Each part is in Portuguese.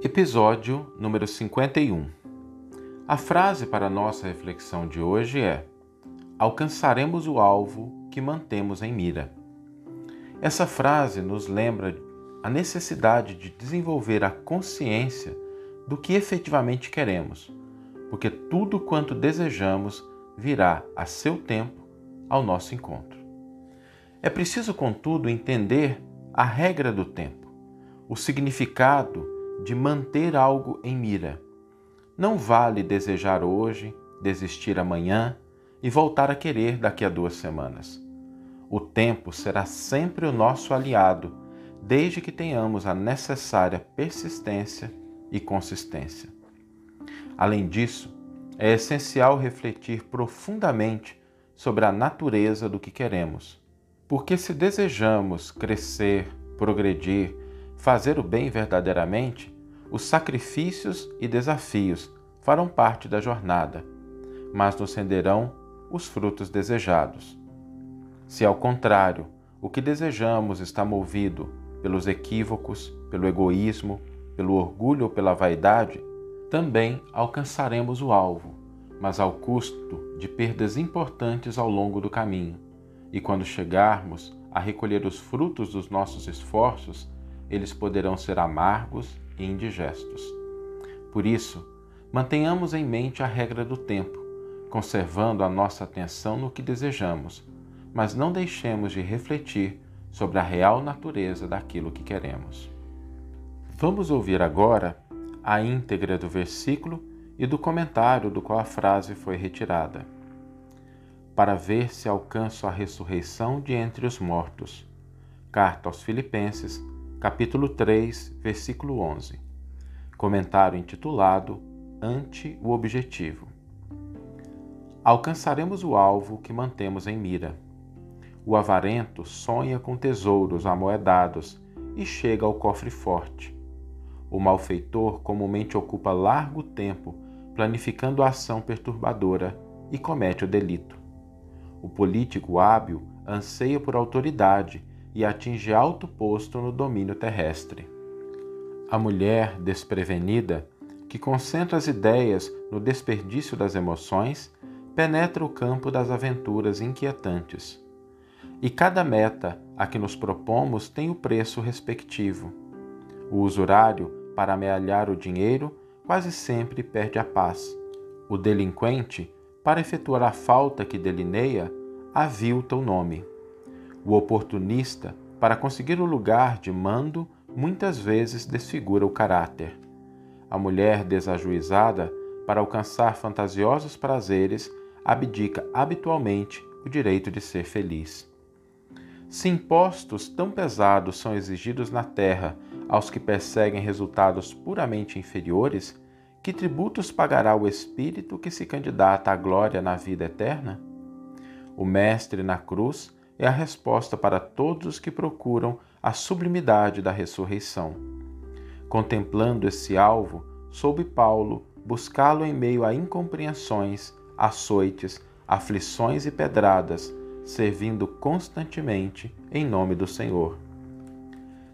Episódio número 51. A frase para nossa reflexão de hoje é: Alcançaremos o alvo que mantemos em mira. Essa frase nos lembra a necessidade de desenvolver a consciência do que efetivamente queremos, porque tudo quanto desejamos virá a seu tempo ao nosso encontro. É preciso, contudo, entender a regra do tempo, o significado de manter algo em mira. Não vale desejar hoje, desistir amanhã e voltar a querer daqui a duas semanas. O tempo será sempre o nosso aliado, desde que tenhamos a necessária persistência e consistência. Além disso, é essencial refletir profundamente sobre a natureza do que queremos, porque se desejamos crescer, progredir, fazer o bem verdadeiramente, os sacrifícios e desafios farão parte da jornada, mas nos renderão os frutos desejados. Se, ao contrário, o que desejamos está movido pelos equívocos, pelo egoísmo, pelo orgulho ou pela vaidade, também alcançaremos o alvo, mas ao custo de perdas importantes ao longo do caminho. E quando chegarmos a recolher os frutos dos nossos esforços, eles poderão ser amargos e indigestos. Por isso, mantenhamos em mente a regra do tempo, conservando a nossa atenção no que desejamos, mas não deixemos de refletir sobre a real natureza daquilo que queremos. Vamos ouvir agora a íntegra do versículo e do comentário do qual a frase foi retirada. Para ver se alcanço a ressurreição de entre os mortos. Carta aos Filipenses, capítulo 3, versículo 11. Comentário intitulado Ante o Objetivo. Alcançaremos o alvo que mantemos em mira. O avarento sonha com tesouros amoedados e chega ao cofre forte. O malfeitor comumente ocupa largo tempo planificando a ação perturbadora e comete o delito. O político hábil anseia por autoridade e atinge alto posto no domínio terrestre. A mulher desprevenida, que concentra as ideias no desperdício das emoções, penetra o campo das aventuras inquietantes. E cada meta a que nos propomos tem o preço respectivo. O usurário, para amealhar o dinheiro, quase sempre perde a paz. O delinquente, para efetuar a falta que delineia, avilta o nome. O oportunista, para conseguir o lugar de mando, muitas vezes desfigura o caráter. A mulher desajuizada, para alcançar fantasiosos prazeres, abdica habitualmente o direito de ser feliz. Se impostos tão pesados são exigidos na terra aos que perseguem resultados puramente inferiores, que tributos pagará o espírito que se candidata à glória na vida eterna? O Mestre na cruz é a resposta para todos os que procuram a sublimidade da ressurreição. Contemplando esse alvo, soube Paulo buscá-lo em meio a incompreensões, açoites, aflições e pedradas, servindo constantemente em nome do Senhor.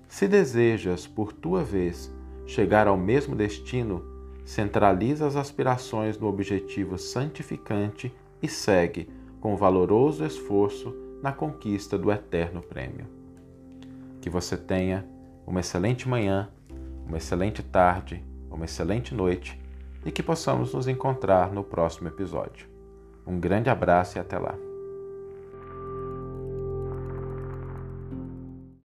Se desejas, por tua vez, chegar ao mesmo destino, centraliza as aspirações no objetivo santificante e segue, com valoroso esforço, na conquista do eterno prêmio. Que você tenha uma excelente manhã, uma excelente tarde, uma excelente noite e que possamos nos encontrar no próximo episódio. Um grande abraço e até lá.